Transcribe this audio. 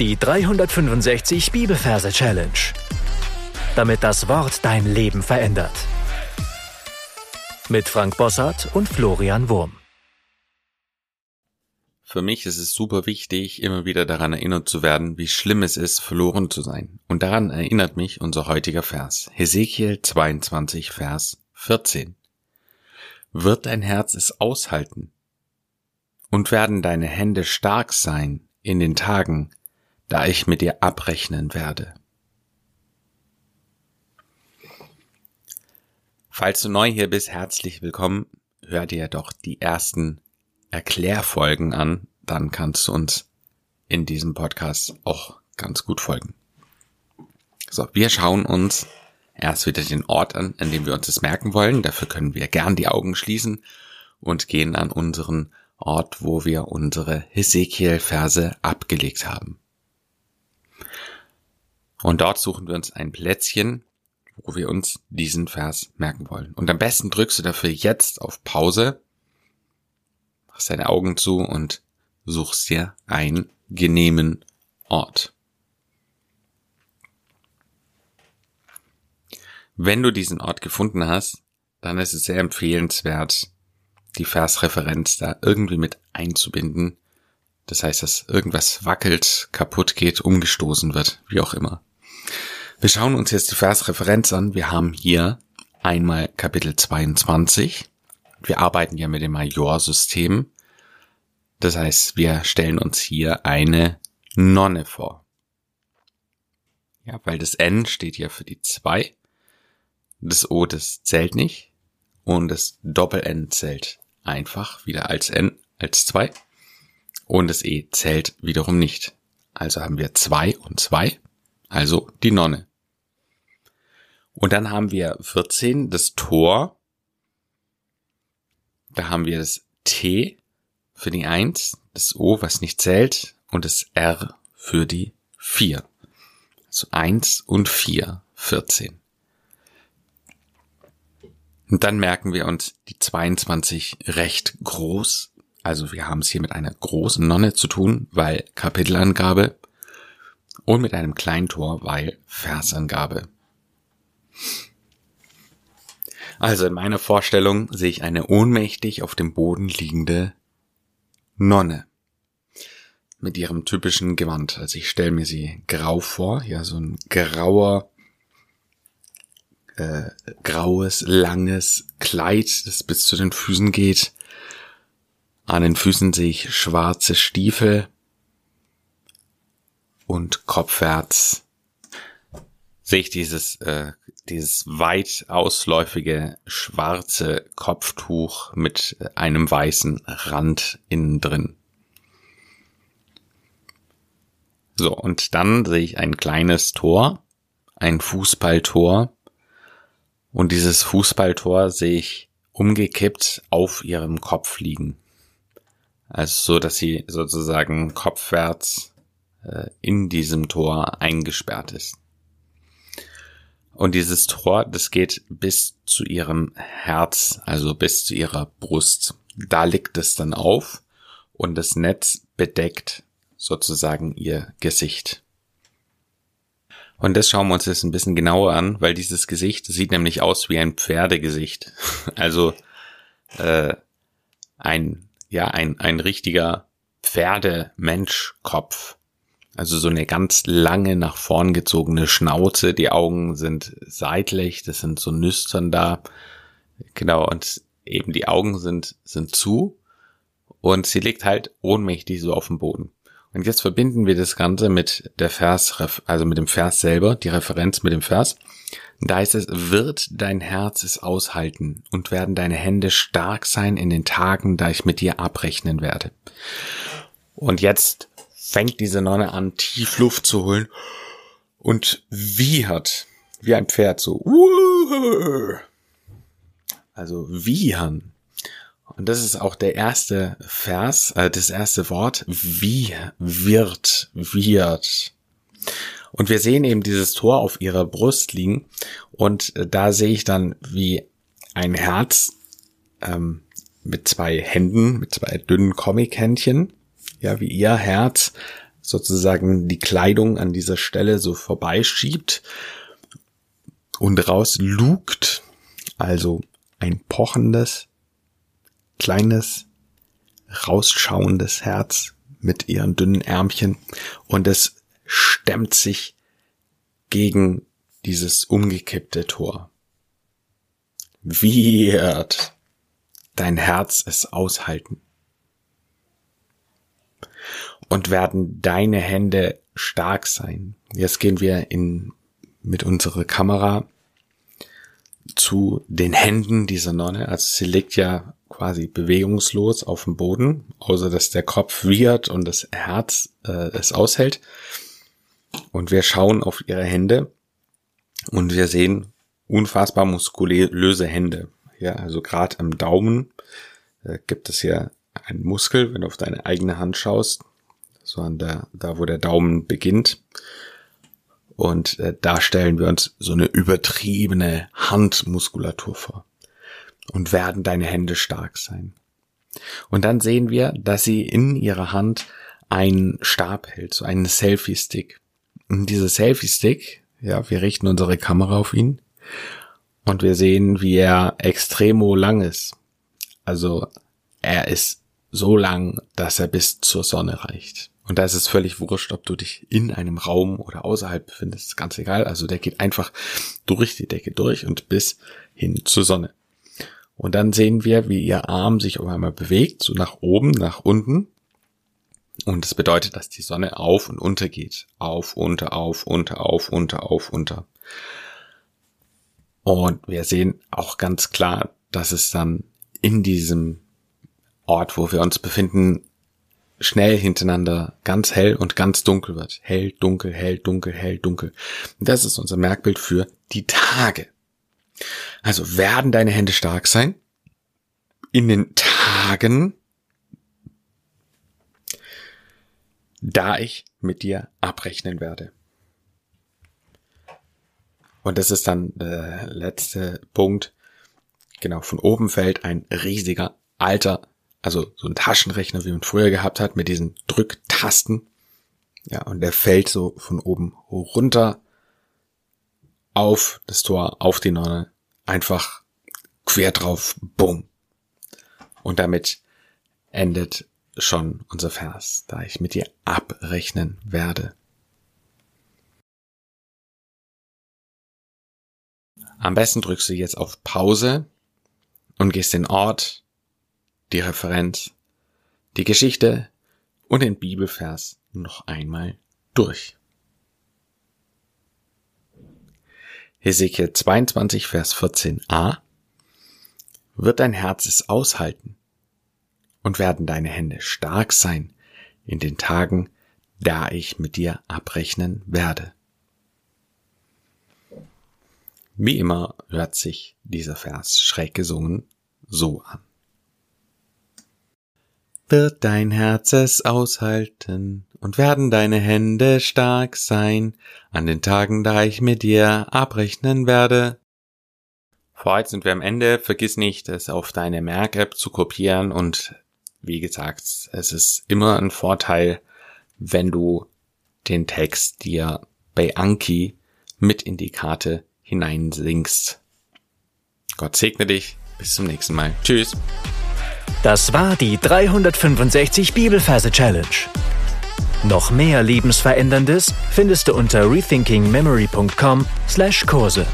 Die 365 Bibelverse Challenge. Damit das Wort dein Leben verändert. Mit Frank Bossart und Florian Wurm. Für mich ist es super wichtig, immer wieder daran erinnert zu werden, wie schlimm es ist, verloren zu sein. Und daran erinnert mich unser heutiger Vers. Hesekiel 22, Vers 14. Wird dein Herz es aushalten? Und werden deine Hände stark sein in den Tagen, da ich mit dir abrechnen werde. Falls du neu hier bist, herzlich willkommen. Hör dir doch die ersten Erklärfolgen an, dann kannst du uns in diesem Podcast auch ganz gut folgen. So, wir schauen uns erst wieder den Ort an, an dem wir uns das merken wollen. Dafür können wir gern die Augen schließen und gehen an unseren Ort, wo wir unsere Hesekiel-Verse abgelegt haben. Und dort suchen wir uns ein Plätzchen, wo wir uns diesen Vers merken wollen. Und am besten drückst du dafür jetzt auf Pause, machst deine Augen zu und suchst dir einen genehmen Ort. Wenn du diesen Ort gefunden hast, dann ist es sehr empfehlenswert, die Versreferenz da irgendwie mit einzubinden. Das heißt, dass irgendwas wackelt, kaputt geht, umgestoßen wird, wie auch immer. Wir schauen uns jetzt die Versreferenz an. Wir haben hier einmal Kapitel 22. Wir arbeiten ja mit dem Majorsystem. Das heißt, wir stellen uns hier eine Nonne vor. Ja, weil das N steht hier für die 2. Das O, das zählt nicht. Und das Doppel-N zählt einfach wieder als N, als 2. Und das E zählt wiederum nicht. Also haben wir 2 und 2 also die Nonne. Und dann haben wir 14, das Tor. Da haben wir das T für die 1, das O, was nicht zählt, und das R für die 4. Also 1 und 4, 14. Und dann merken wir uns die 22 recht groß. Also wir haben es hier mit einer großen Nonne zu tun, weil Kapitelangabe und mit einem kleinen Tor, weil Versangabe. Also in meiner Vorstellung sehe ich eine ohnmächtig auf dem Boden liegende Nonne mit ihrem typischen Gewand. Also ich stelle mir sie grau vor, ja, so ein grauer, äh, graues, langes Kleid, das bis zu den Füßen geht. An den Füßen sehe ich schwarze Stiefel und kopfwärts sehe ich dieses, äh, dieses weit ausläufige schwarze Kopftuch mit einem weißen Rand innen drin. So, und dann sehe ich ein kleines Tor, ein Fußballtor. Und dieses Fußballtor sehe ich umgekippt auf ihrem Kopf liegen. Also so, dass sie sozusagen kopfwärts äh, in diesem Tor eingesperrt ist. Und dieses Tor, das geht bis zu ihrem Herz, also bis zu ihrer Brust. Da liegt es dann auf und das Netz bedeckt sozusagen ihr Gesicht. Und das schauen wir uns jetzt ein bisschen genauer an, weil dieses Gesicht sieht nämlich aus wie ein Pferdegesicht. Also äh, ein ja ein ein richtiger Pferdemenschkopf. Also so eine ganz lange nach vorn gezogene Schnauze, die Augen sind seitlich, das sind so Nüstern da. Genau, und eben die Augen sind, sind zu und sie liegt halt ohnmächtig so auf dem Boden. Und jetzt verbinden wir das Ganze mit der Vers, also mit dem Vers selber, die Referenz mit dem Vers. Da heißt es, wird dein Herz es aushalten und werden deine Hände stark sein in den Tagen, da ich mit dir abrechnen werde. Und jetzt fängt diese Nonne an, tief Luft zu holen und wiehert, wie ein Pferd, so. Also wiehern. Und das ist auch der erste Vers, äh, das erste Wort, wie wird, wird. Und wir sehen eben dieses Tor auf ihrer Brust liegen. Und äh, da sehe ich dann, wie ein Herz ähm, mit zwei Händen, mit zwei dünnen Comic-Händchen ja, wie ihr Herz sozusagen die Kleidung an dieser Stelle so vorbeischiebt und rauslugt, also ein pochendes, kleines, rausschauendes Herz mit ihren dünnen Ärmchen. Und es stemmt sich gegen dieses umgekippte Tor. Wird dein Herz es aushalten? Und werden deine Hände stark sein? Jetzt gehen wir in, mit unserer Kamera zu den Händen dieser Nonne. Also sie liegt ja quasi bewegungslos auf dem Boden, außer dass der Kopf wiehert und das Herz äh, es aushält. Und wir schauen auf ihre Hände und wir sehen unfassbar muskulöse Hände. Ja, also gerade am Daumen äh, gibt es hier einen Muskel, wenn du auf deine eigene Hand schaust, so an der, da wo der Daumen beginnt. Und äh, da stellen wir uns so eine übertriebene Handmuskulatur vor. Und werden deine Hände stark sein. Und dann sehen wir, dass sie in ihrer Hand einen Stab hält, so einen Selfie-Stick. Dieser Selfie-Stick, ja, wir richten unsere Kamera auf ihn und wir sehen, wie er extremo lang ist. Also er ist so lang, dass er bis zur Sonne reicht. Und da ist es völlig wurscht, ob du dich in einem Raum oder außerhalb befindest, ganz egal. Also der geht einfach durch die Decke durch und bis hin zur Sonne. Und dann sehen wir, wie ihr Arm sich auf einmal bewegt, so nach oben, nach unten. Und das bedeutet, dass die Sonne auf und unter geht. Auf, unter, auf, unter, auf, unter, auf, unter. Und wir sehen auch ganz klar, dass es dann in diesem Ort, wo wir uns befinden, schnell hintereinander ganz hell und ganz dunkel wird. Hell, dunkel, hell, dunkel, hell, dunkel. Das ist unser Merkbild für die Tage. Also werden deine Hände stark sein? In den Tagen, da ich mit dir abrechnen werde. Und das ist dann der letzte Punkt. Genau, von oben fällt ein riesiger alter also so ein Taschenrechner, wie man früher gehabt hat, mit diesen Drücktasten. Ja, und der fällt so von oben runter auf das Tor, auf die Nonne, einfach quer drauf, bumm. Und damit endet schon unser Vers, da ich mit dir abrechnen werde. Am besten drückst du jetzt auf Pause und gehst den Ort, die Referenz, die Geschichte und den Bibelvers noch einmal durch. Hesekiel 22, Vers 14a Wird dein Herz es aushalten und werden deine Hände stark sein in den Tagen, da ich mit dir abrechnen werde. Wie immer hört sich dieser Vers schräg gesungen so an wird dein Herz es aushalten und werden deine Hände stark sein an den Tagen, da ich mit dir abrechnen werde. Heute sind wir am Ende. Vergiss nicht, es auf deine Merk-App zu kopieren und wie gesagt, es ist immer ein Vorteil, wenn du den Text dir bei Anki mit in die Karte hineinsingst. Gott segne dich. Bis zum nächsten Mal. Tschüss. Das war die 365 Bibelferse Challenge. Noch mehr Lebensveränderndes findest du unter rethinkingmemory.com/Kurse.